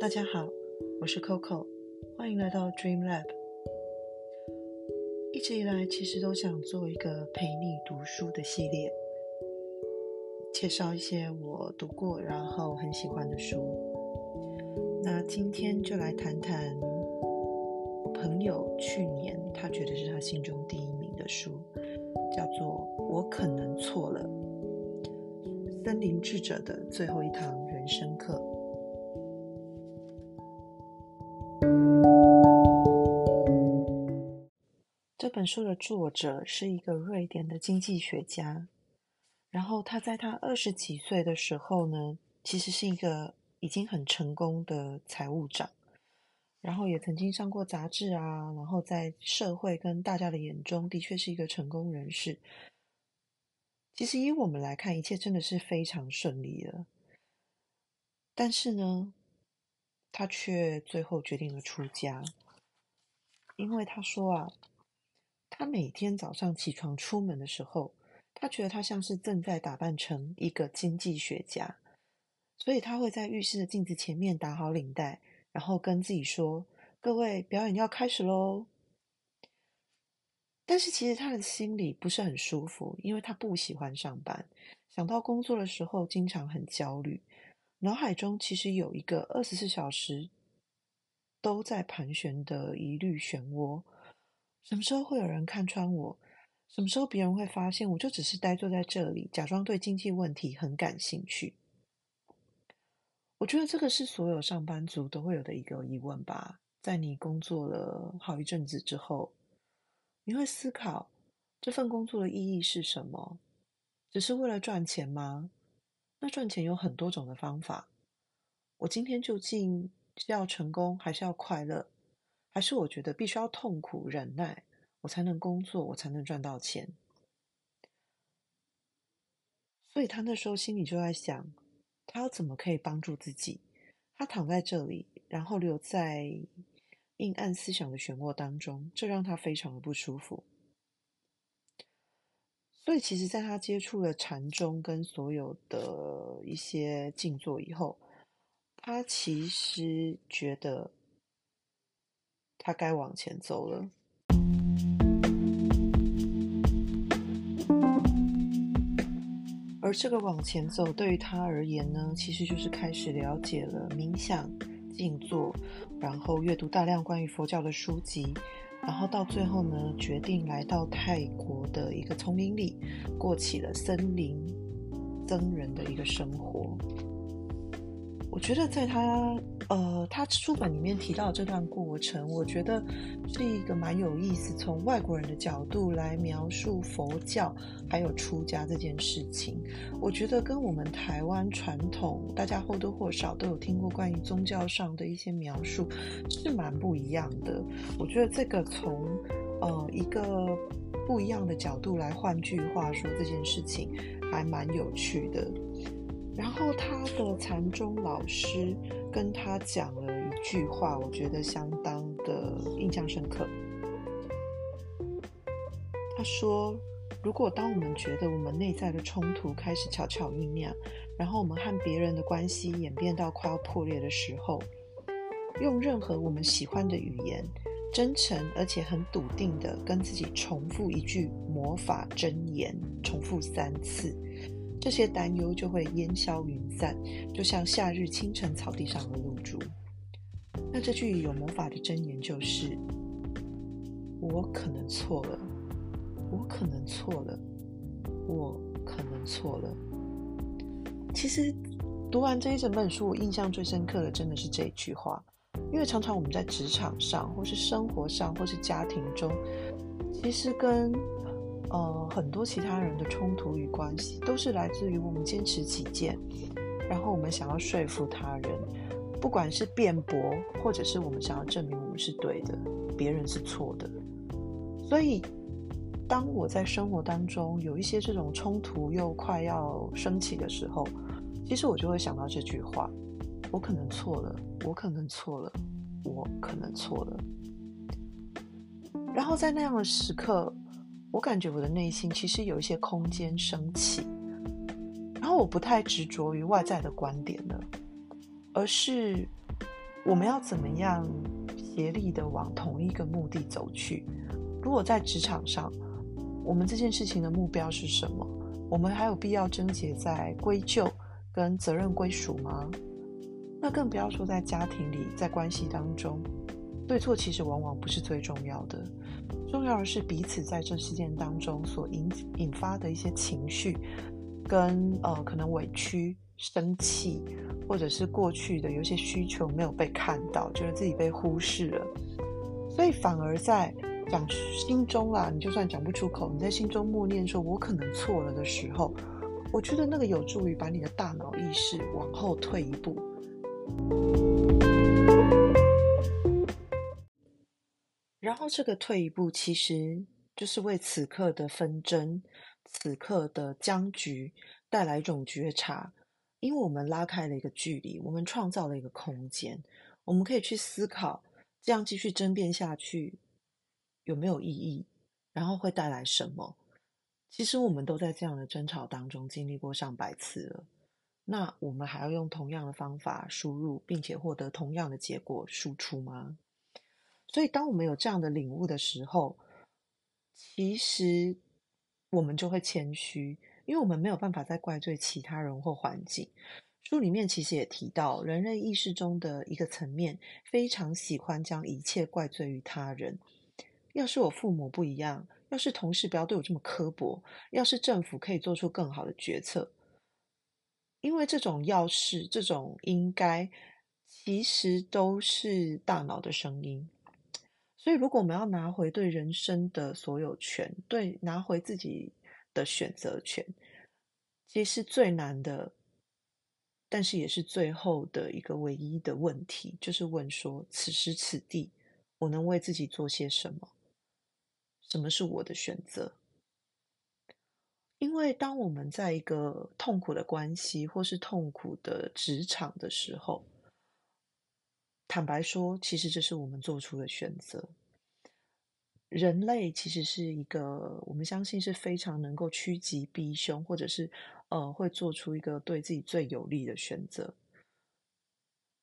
大家好，我是 Coco，欢迎来到 Dream Lab。一直以来，其实都想做一个陪你读书的系列，介绍一些我读过然后很喜欢的书。那今天就来谈谈朋友去年他觉得是他心中第一名的书，叫做《我可能错了》，森林智者的最后一堂人生课。本书的作者是一个瑞典的经济学家，然后他在他二十几岁的时候呢，其实是一个已经很成功的财务长，然后也曾经上过杂志啊，然后在社会跟大家的眼中，的确是一个成功人士。其实以我们来看，一切真的是非常顺利的，但是呢，他却最后决定了出家，因为他说啊。他每天早上起床出门的时候，他觉得他像是正在打扮成一个经济学家，所以他会在浴室的镜子前面打好领带，然后跟自己说：“各位，表演要开始喽。”但是其实他的心里不是很舒服，因为他不喜欢上班，想到工作的时候经常很焦虑，脑海中其实有一个二十四小时都在盘旋的疑虑漩涡。什么时候会有人看穿我？什么时候别人会发现我就只是呆坐在这里，假装对经济问题很感兴趣？我觉得这个是所有上班族都会有的一个疑问吧。在你工作了好一阵子之后，你会思考这份工作的意义是什么？只是为了赚钱吗？那赚钱有很多种的方法。我今天究竟是要成功，还是要快乐？还是我觉得必须要痛苦忍耐，我才能工作，我才能赚到钱。所以他那时候心里就在想，他要怎么可以帮助自己？他躺在这里，然后留在阴暗思想的漩涡当中，这让他非常的不舒服。所以，其实，在他接触了禅宗跟所有的一些静坐以后，他其实觉得。他该往前走了，而这个往前走对于他而言呢，其实就是开始了解了冥想、静坐，然后阅读大量关于佛教的书籍，然后到最后呢，决定来到泰国的一个丛林里，过起了森林僧人的一个生活。我觉得在他呃，他书本里面提到这段过程，我觉得是一个蛮有意思，从外国人的角度来描述佛教还有出家这件事情。我觉得跟我们台湾传统，大家或多或少都有听过关于宗教上的一些描述，是蛮不一样的。我觉得这个从呃一个不一样的角度来换句话说这件事情，还蛮有趣的。然后他的禅宗老师跟他讲了一句话，我觉得相当的印象深刻。他说：“如果当我们觉得我们内在的冲突开始悄悄酝酿，然后我们和别人的关系演变到快要破裂的时候，用任何我们喜欢的语言，真诚而且很笃定的跟自己重复一句魔法真言，重复三次。”这些担忧就会烟消云散，就像夏日清晨草地上的露珠。那这句有魔法的箴言就是：“我可能错了，我可能错了，我可能错了。”其实读完这一整本书，我印象最深刻的真的是这一句话，因为常常我们在职场上，或是生活上，或是家庭中，其实跟呃，很多其他人的冲突与关系，都是来自于我们坚持己见，然后我们想要说服他人，不管是辩驳，或者是我们想要证明我们是对的，别人是错的。所以，当我在生活当中有一些这种冲突又快要升起的时候，其实我就会想到这句话：我可能错了，我可能错了，我可能错了。然后在那样的时刻。我感觉我的内心其实有一些空间升起，然后我不太执着于外在的观点了，而是我们要怎么样协力的往同一个目的走去？如果在职场上，我们这件事情的目标是什么？我们还有必要症结在归咎跟责任归属吗？那更不要说在家庭里，在关系当中，对错其实往往不是最重要的，重要的是彼此在这事件当中所引引发的一些情绪，跟呃可能委屈、生气，或者是过去的有些需求没有被看到，觉得自己被忽视了，所以反而在讲心中啦，你就算讲不出口，你在心中默念说“我可能错了”的时候，我觉得那个有助于把你的大脑意识往后退一步。然后这个退一步，其实就是为此刻的纷争、此刻的僵局带来一种觉察，因为我们拉开了一个距离，我们创造了一个空间，我们可以去思考，这样继续争辩下去有没有意义，然后会带来什么？其实我们都在这样的争吵当中经历过上百次了。那我们还要用同样的方法输入，并且获得同样的结果输出吗？所以，当我们有这样的领悟的时候，其实我们就会谦虚，因为我们没有办法再怪罪其他人或环境。书里面其实也提到，人类意识中的一个层面，非常喜欢将一切怪罪于他人。要是我父母不一样，要是同事不要对我这么刻薄，要是政府可以做出更好的决策。因为这种要是、这种应该，其实都是大脑的声音。所以，如果我们要拿回对人生的所有权，对拿回自己的选择权，其实是最难的，但是也是最后的一个唯一的问题，就是问说：此时此地，我能为自己做些什么？什么是我的选择？因为当我们在一个痛苦的关系或是痛苦的职场的时候，坦白说，其实这是我们做出的选择。人类其实是一个我们相信是非常能够趋吉避凶，或者是呃会做出一个对自己最有利的选择。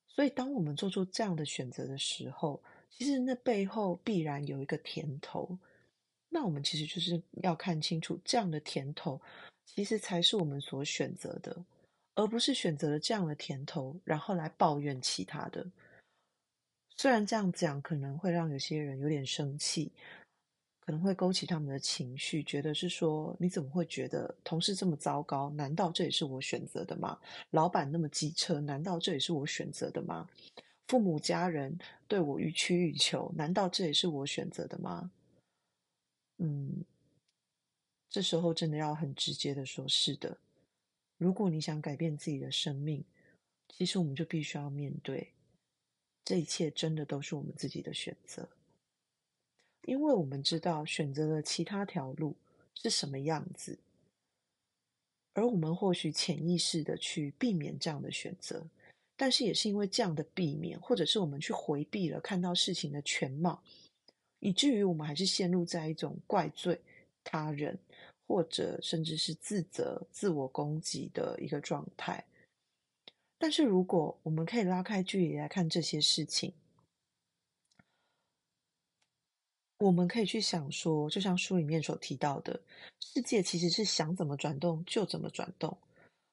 所以，当我们做出这样的选择的时候，其实那背后必然有一个甜头。那我们其实就是要看清楚，这样的甜头其实才是我们所选择的，而不是选择了这样的甜头，然后来抱怨其他的。虽然这样讲可能会让有些人有点生气，可能会勾起他们的情绪，觉得是说你怎么会觉得同事这么糟糕？难道这也是我选择的吗？老板那么机车，难道这也是我选择的吗？父母家人对我予取予求，难道这也是我选择的吗？嗯，这时候真的要很直接的说，是的。如果你想改变自己的生命，其实我们就必须要面对，这一切真的都是我们自己的选择。因为我们知道选择了其他条路是什么样子，而我们或许潜意识的去避免这样的选择，但是也是因为这样的避免，或者是我们去回避了看到事情的全貌。以至于我们还是陷入在一种怪罪他人，或者甚至是自责、自我攻击的一个状态。但是，如果我们可以拉开距离来看这些事情，我们可以去想说，就像书里面所提到的，世界其实是想怎么转动就怎么转动，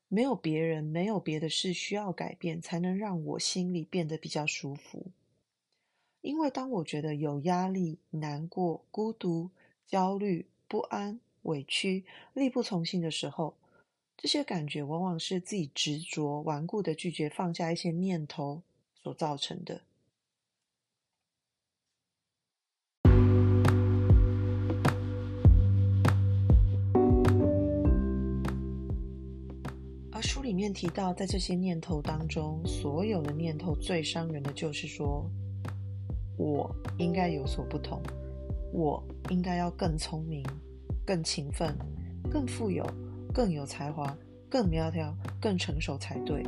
没有别人，没有别的事需要改变，才能让我心里变得比较舒服。因为当我觉得有压力、难过、孤独、焦虑、不安、委屈、力不从心的时候，这些感觉往往是自己执着、顽固的拒绝放下一些念头所造成的。而书里面提到，在这些念头当中，所有的念头最伤人的就是说。我应该有所不同，我应该要更聪明、更勤奋、更富有、更有才华、更苗条、更成熟才对。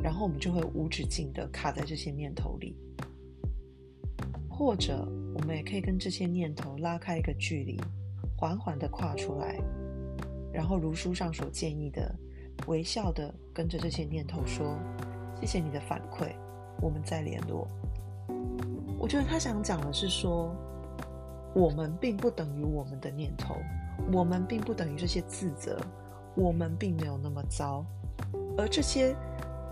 然后我们就会无止境的卡在这些念头里，或者我们也可以跟这些念头拉开一个距离，缓缓的跨出来，然后如书上所建议的，微笑的跟着这些念头说：“谢谢你的反馈，我们再联络。我觉得他想讲的是说，我们并不等于我们的念头，我们并不等于这些自责，我们并没有那么糟，而这些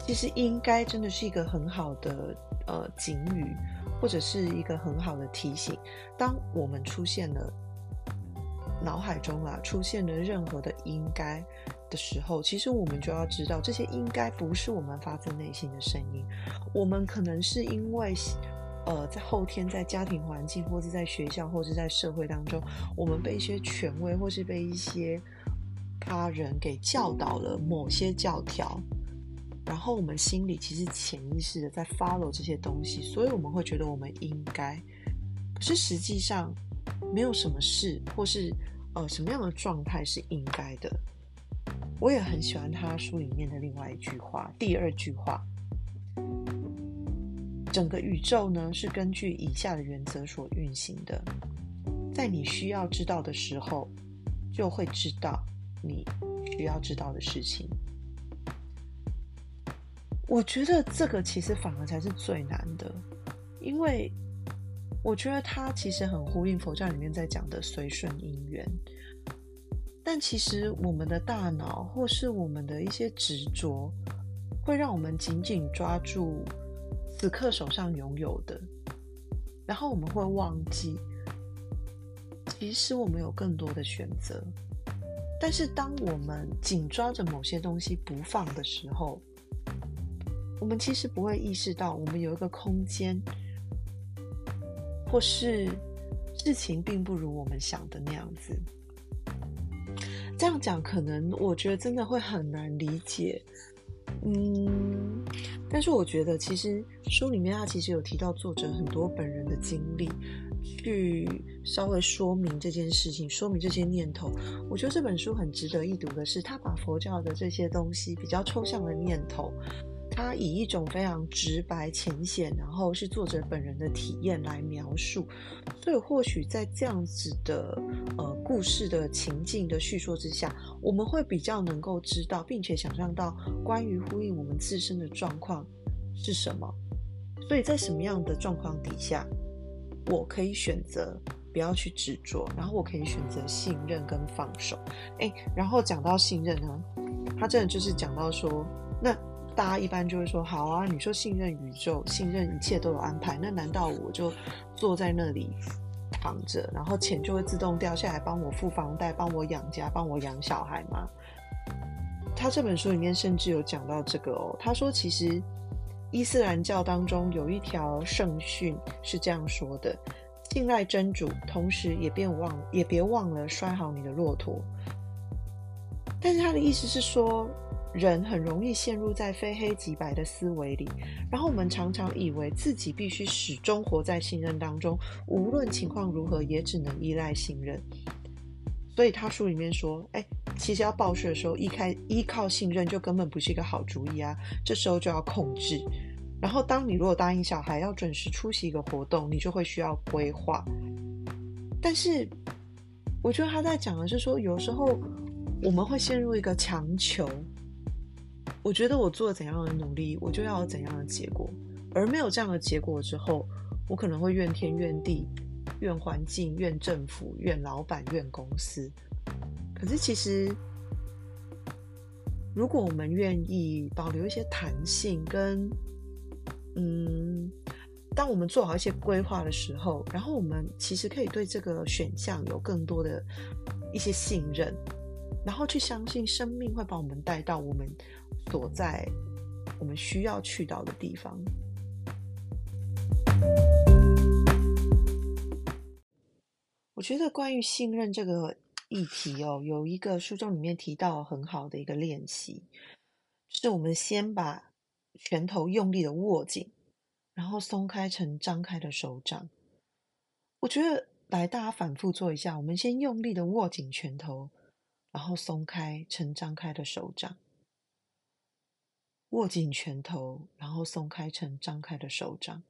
其实应该真的是一个很好的呃警语，或者是一个很好的提醒。当我们出现了脑海中啊出现了任何的应该的时候，其实我们就要知道，这些应该不是我们发自内心的声音，我们可能是因为。呃，在后天，在家庭环境，或是在学校，或是在社会当中，我们被一些权威，或是被一些他人给教导了某些教条，然后我们心里其实潜意识的在 follow 这些东西，所以我们会觉得我们应该，可是实际上没有什么事，或是呃什么样的状态是应该的。我也很喜欢他书里面的另外一句话，第二句话。整个宇宙呢，是根据以下的原则所运行的。在你需要知道的时候，就会知道你需要知道的事情。我觉得这个其实反而才是最难的，因为我觉得它其实很呼应佛教里面在讲的随顺因缘。但其实我们的大脑或是我们的一些执着，会让我们紧紧抓住。此刻手上拥有的，然后我们会忘记，其实我们有更多的选择。但是当我们紧抓着某些东西不放的时候，我们其实不会意识到，我们有一个空间，或是事情并不如我们想的那样子。这样讲，可能我觉得真的会很难理解。嗯，但是我觉得其实书里面他其实有提到作者很多本人的经历，去稍微说明这件事情，说明这些念头。我觉得这本书很值得一读的是，他把佛教的这些东西比较抽象的念头。他以一种非常直白、浅显，然后是作者本人的体验来描述，所以或许在这样子的呃故事的情境的叙说之下，我们会比较能够知道，并且想象到关于呼应我们自身的状况是什么。所以在什么样的状况底下，我可以选择不要去执着，然后我可以选择信任跟放手。诶，然后讲到信任呢，他真的就是讲到说那。大家一般就会说：“好啊，你说信任宇宙，信任一切都有安排，那难道我就坐在那里躺着，然后钱就会自动掉下来，帮我付房贷，帮我养家，帮我养小孩吗？”他这本书里面甚至有讲到这个哦。他说：“其实伊斯兰教当中有一条圣训是这样说的：信赖真主，同时也别忘也别忘了拴好你的骆驼。”但是他的意思是说。人很容易陷入在非黑即白的思维里，然后我们常常以为自己必须始终活在信任当中，无论情况如何，也只能依赖信任。所以他书里面说：“哎，其实要报税的时候，依开依靠信任就根本不是一个好主意啊。这时候就要控制。然后，当你如果答应小孩要准时出席一个活动，你就会需要规划。但是，我觉得他在讲的是说，有时候我们会陷入一个强求。”我觉得我做怎样的努力，我就要有怎样的结果，而没有这样的结果之后，我可能会怨天怨地、怨环境、怨政府、怨老板、怨公司。可是其实，如果我们愿意保留一些弹性，跟嗯，当我们做好一些规划的时候，然后我们其实可以对这个选项有更多的一些信任。然后去相信生命会把我们带到我们所在、我们需要去到的地方。我觉得关于信任这个议题哦，有一个书中里面提到很好的一个练习，就是我们先把拳头用力的握紧，然后松开成张开的手掌。我觉得来，大家反复做一下，我们先用力的握紧拳头。然后松开成张开的手掌，握紧拳头，然后松开成张开的手掌。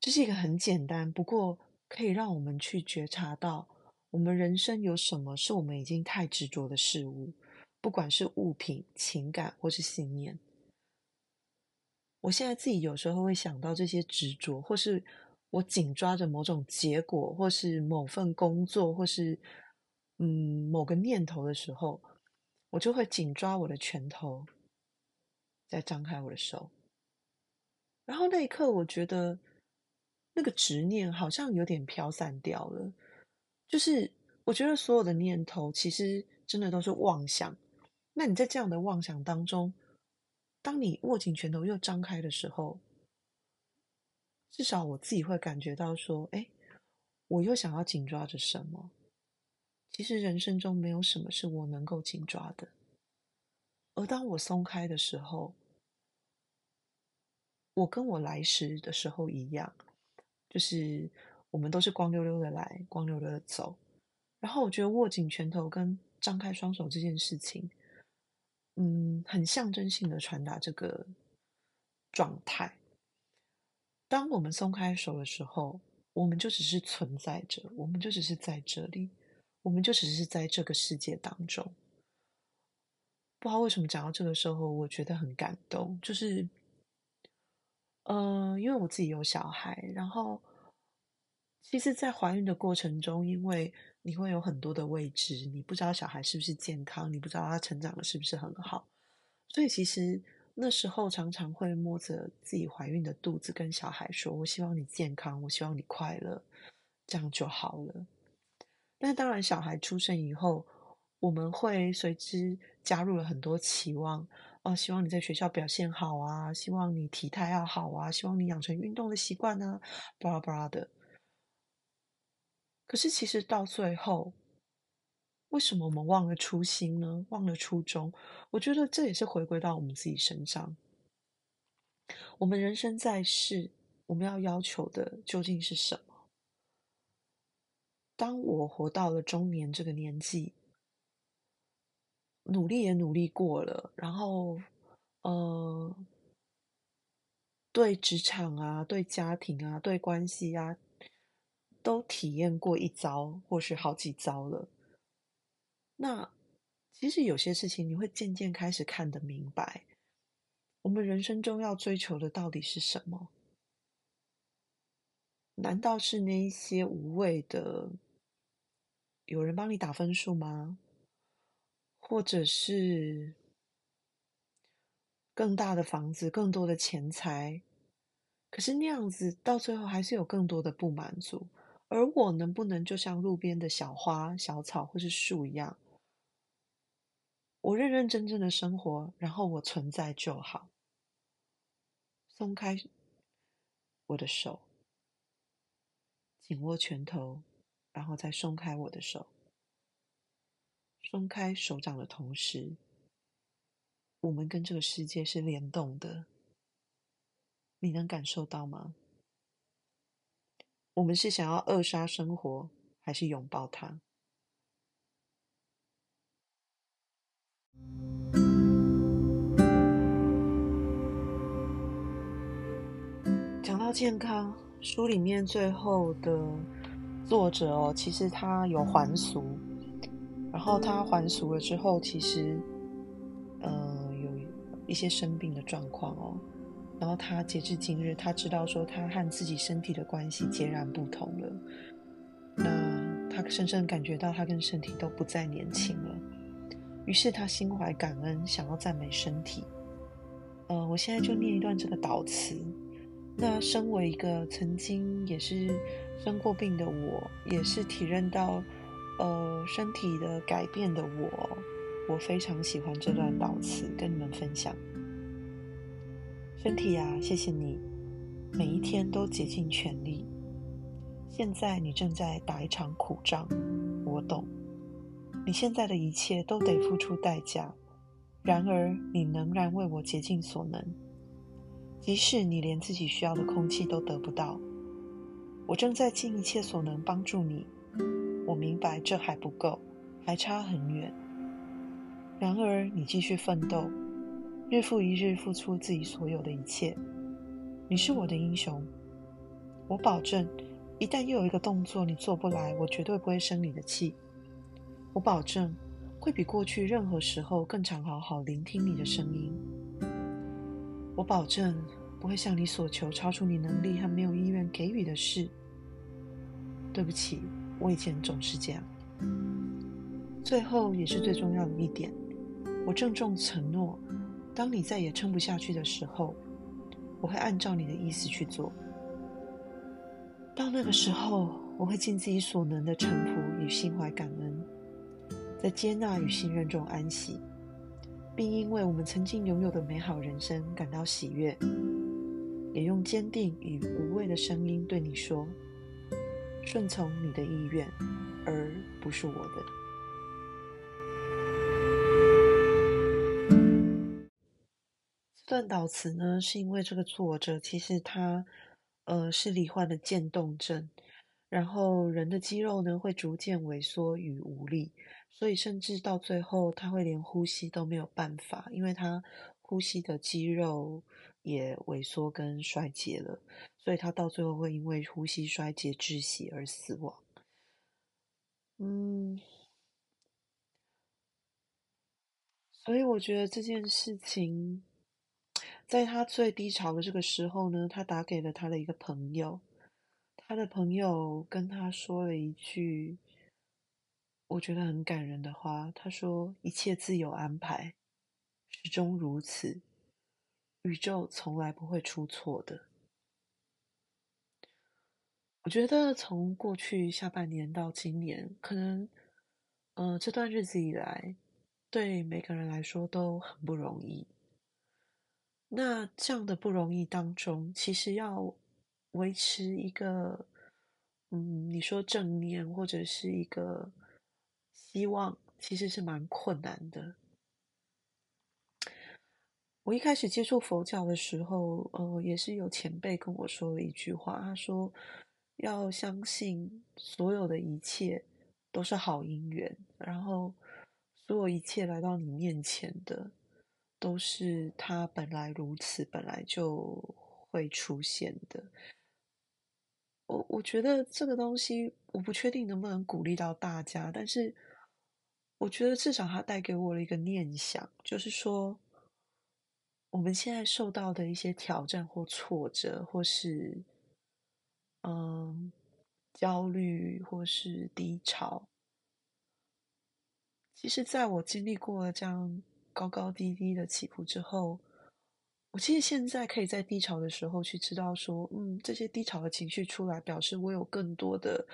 这是一个很简单，不过可以让我们去觉察到，我们人生有什么是我们已经太执着的事物，不管是物品、情感或是信念。我现在自己有时候会想到这些执着，或是我紧抓着某种结果，或是某份工作，或是嗯某个念头的时候，我就会紧抓我的拳头，再张开我的手。然后那一刻，我觉得那个执念好像有点飘散掉了。就是我觉得所有的念头其实真的都是妄想。那你在这样的妄想当中，当你握紧拳头又张开的时候，至少我自己会感觉到说：“哎，我又想要紧抓着什么？”其实人生中没有什么是我能够紧抓的。而当我松开的时候，我跟我来时的时候一样，就是我们都是光溜溜的来，光溜溜的走。然后我觉得握紧拳头跟张开双手这件事情，嗯，很象征性的传达这个状态。当我们松开手的时候，我们就只是存在着，我们就只是在这里，我们就只是在这个世界当中。不知道为什么讲到这个时候，我觉得很感动，就是。嗯，因为我自己有小孩，然后其实，在怀孕的过程中，因为你会有很多的未知，你不知道小孩是不是健康，你不知道他成长的是不是很好，所以其实那时候常常会摸着自己怀孕的肚子，跟小孩说：“我希望你健康，我希望你快乐，这样就好了。”但当然，小孩出生以后，我们会随之加入了很多期望。哦，希望你在学校表现好啊，希望你体态要好啊，希望你养成运动的习惯呢，巴拉巴拉的。可是其实到最后，为什么我们忘了初心呢？忘了初衷？我觉得这也是回归到我们自己身上。我们人生在世，我们要要求的究竟是什么？当我活到了中年这个年纪。努力也努力过了，然后，呃，对职场啊，对家庭啊，对关系啊，都体验过一遭或是好几遭了。那其实有些事情，你会渐渐开始看得明白，我们人生中要追求的到底是什么？难道是那一些无谓的，有人帮你打分数吗？或者是更大的房子、更多的钱财，可是那样子到最后还是有更多的不满足。而我能不能就像路边的小花、小草或是树一样，我认认真真的生活，然后我存在就好。松开我的手，紧握拳头，然后再松开我的手。松开手掌的同时，我们跟这个世界是联动的。你能感受到吗？我们是想要扼杀生活，还是拥抱它？讲到健康，书里面最后的作者哦，其实他有还俗。然后他还俗了之后，其实，呃，有一些生病的状况哦。然后他截至今日，他知道说他和自己身体的关系截然不同了。那他深深感觉到他跟身体都不再年轻了。于是他心怀感恩，想要赞美身体。呃，我现在就念一段这个祷词。那身为一个曾经也是生过病的我，也是体认到。呃，身体的改变的我，我非常喜欢这段悼词，跟你们分享。身体啊，谢谢你，每一天都竭尽全力。现在你正在打一场苦仗，我懂。你现在的一切都得付出代价，然而你仍然为我竭尽所能，即使你连自己需要的空气都得不到，我正在尽一切所能帮助你。我明白这还不够，还差很远。然而，你继续奋斗，日复一日付出自己所有的一切。你是我的英雄。我保证，一旦又有一个动作你做不来，我绝对不会生你的气。我保证，会比过去任何时候更常好好聆听你的声音。我保证，不会向你所求超出你能力和没有意愿给予的事。对不起，我以前总是这样。最后也是最重要的一点，我郑重承诺，当你再也撑不下去的时候，我会按照你的意思去做。到那个时候，我会尽自己所能的臣服与心怀感恩，在接纳与信任中安息，并因为我们曾经拥有的美好人生感到喜悦，也用坚定与无畏的声音对你说：顺从你的意愿，而不是我的。段导词呢，是因为这个作者其实他，呃，是罹患了渐冻症，然后人的肌肉呢会逐渐萎缩与无力，所以甚至到最后他会连呼吸都没有办法，因为他呼吸的肌肉也萎缩跟衰竭了，所以他到最后会因为呼吸衰竭窒息而死亡。嗯，所以我觉得这件事情。在他最低潮的这个时候呢，他打给了他的一个朋友，他的朋友跟他说了一句我觉得很感人的话。他说：“一切自有安排，始终如此，宇宙从来不会出错的。”我觉得从过去下半年到今年，可能，呃，这段日子以来，对每个人来说都很不容易。那这样的不容易当中，其实要维持一个，嗯，你说正念或者是一个希望，其实是蛮困难的。我一开始接触佛教的时候，呃，也是有前辈跟我说了一句话，他说要相信所有的一切都是好因缘，然后所有一切来到你面前的。都是他本来如此，本来就会出现的。我我觉得这个东西，我不确定能不能鼓励到大家，但是我觉得至少它带给我了一个念想，就是说，我们现在受到的一些挑战或挫折，或是嗯焦虑，或是低潮，其实在我经历过了这样。高高低低的起伏之后，我其实现在可以在低潮的时候去知道说，嗯，这些低潮的情绪出来，表示我有更多的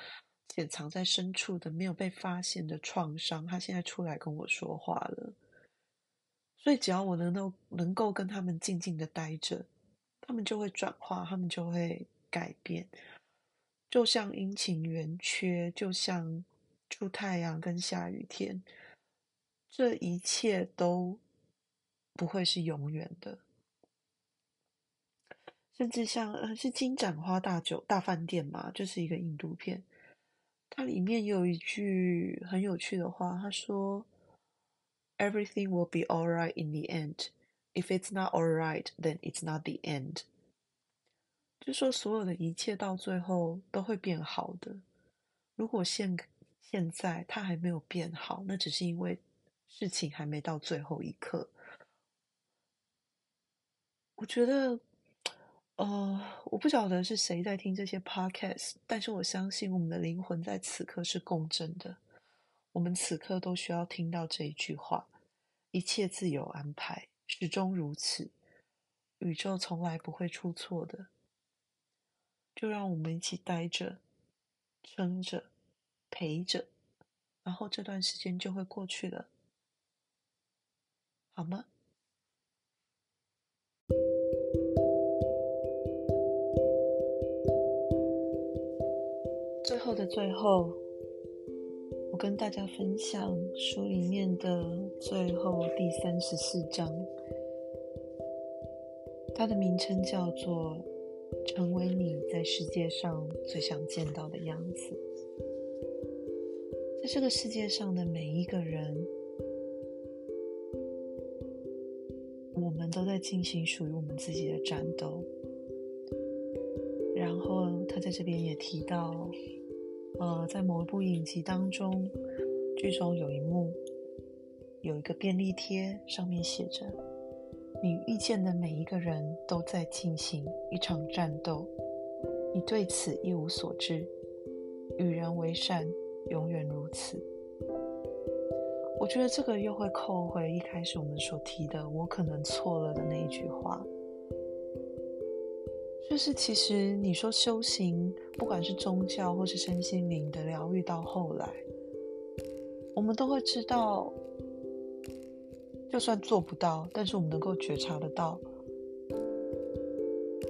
潜藏在深处的没有被发现的创伤，他现在出来跟我说话了。所以只要我能够能够跟他们静静的待着，他们就会转化，他们就会改变，就像阴晴圆缺，就像出太阳跟下雨天。这一切都不会是永远的，甚至像是金盏花大酒大饭店嘛，就是一个印度片，它里面有一句很有趣的话，他说：“Everything will be all right in the end. If it's not all right, then it's not the end.” 就说所有的一切到最后都会变好的。如果现现在它还没有变好，那只是因为。事情还没到最后一刻，我觉得，呃，我不晓得是谁在听这些 podcast，但是我相信我们的灵魂在此刻是共振的。我们此刻都需要听到这一句话：一切自有安排，始终如此，宇宙从来不会出错的。就让我们一起待着，撑着，陪着，然后这段时间就会过去了。好吗？最后的最后，我跟大家分享书里面的最后第三十四章，它的名称叫做《成为你在世界上最想见到的样子》。在这个世界上的每一个人。都在进行属于我们自己的战斗。然后他在这边也提到，呃，在某一部影集当中，剧中有一幕，有一个便利贴，上面写着你遇见的每一个人都在进行一场战斗，你对此一无所知。与人为善，永远如此。我觉得这个又会扣回一开始我们所提的“我可能错了”的那一句话。就是其实你说修行，不管是宗教或是身心灵的疗愈，到后来，我们都会知道，就算做不到，但是我们能够觉察得到，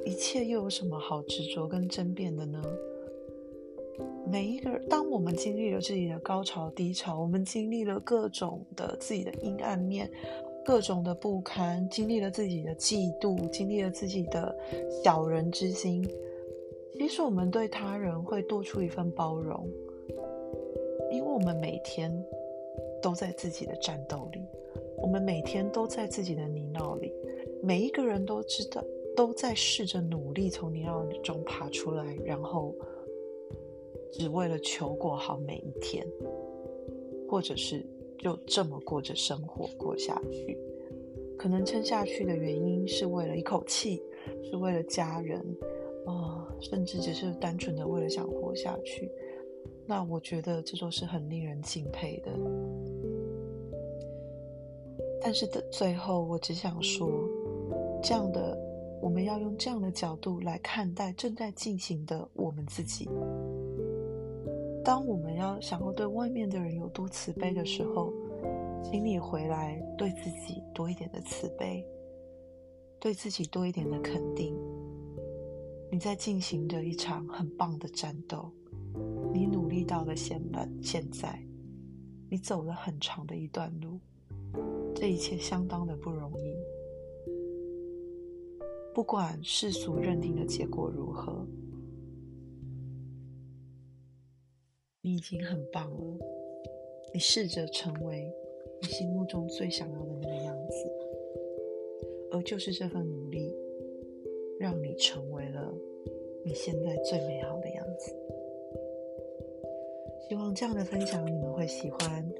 一切又有什么好执着跟争辩的呢？每一个人，当我们经历了自己的高潮低潮，我们经历了各种的自己的阴暗面。各种的不堪，经历了自己的嫉妒，经历了自己的小人之心。其实我们对他人会多出一份包容，因为我们每天都在自己的战斗里，我们每天都在自己的泥淖里。每一个人都知道，都在试着努力从泥淖中爬出来，然后只为了求过好每一天，或者是。就这么过着生活过下去，可能撑下去的原因是为了一口气，是为了家人，啊，甚至只是单纯的为了想活下去。那我觉得这都是很令人敬佩的。但是的最后，我只想说，这样的我们要用这样的角度来看待正在进行的我们自己。当我们要想要对外面的人有多慈悲的时候，请你回来对自己多一点的慈悲，对自己多一点的肯定。你在进行着一场很棒的战斗，你努力到了现在，现在你走了很长的一段路，这一切相当的不容易。不管世俗认定的结果如何。你已经很棒了，你试着成为你心目中最想要的那个样子，而就是这份努力，让你成为了你现在最美好的样子。希望这样的分享你们会喜欢。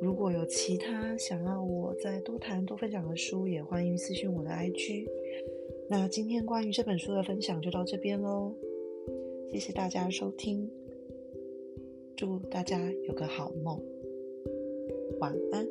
如果有其他想要我再多谈多分享的书，也欢迎私信我的 IG。那今天关于这本书的分享就到这边喽，谢谢大家收听。祝大家有个好梦，晚安。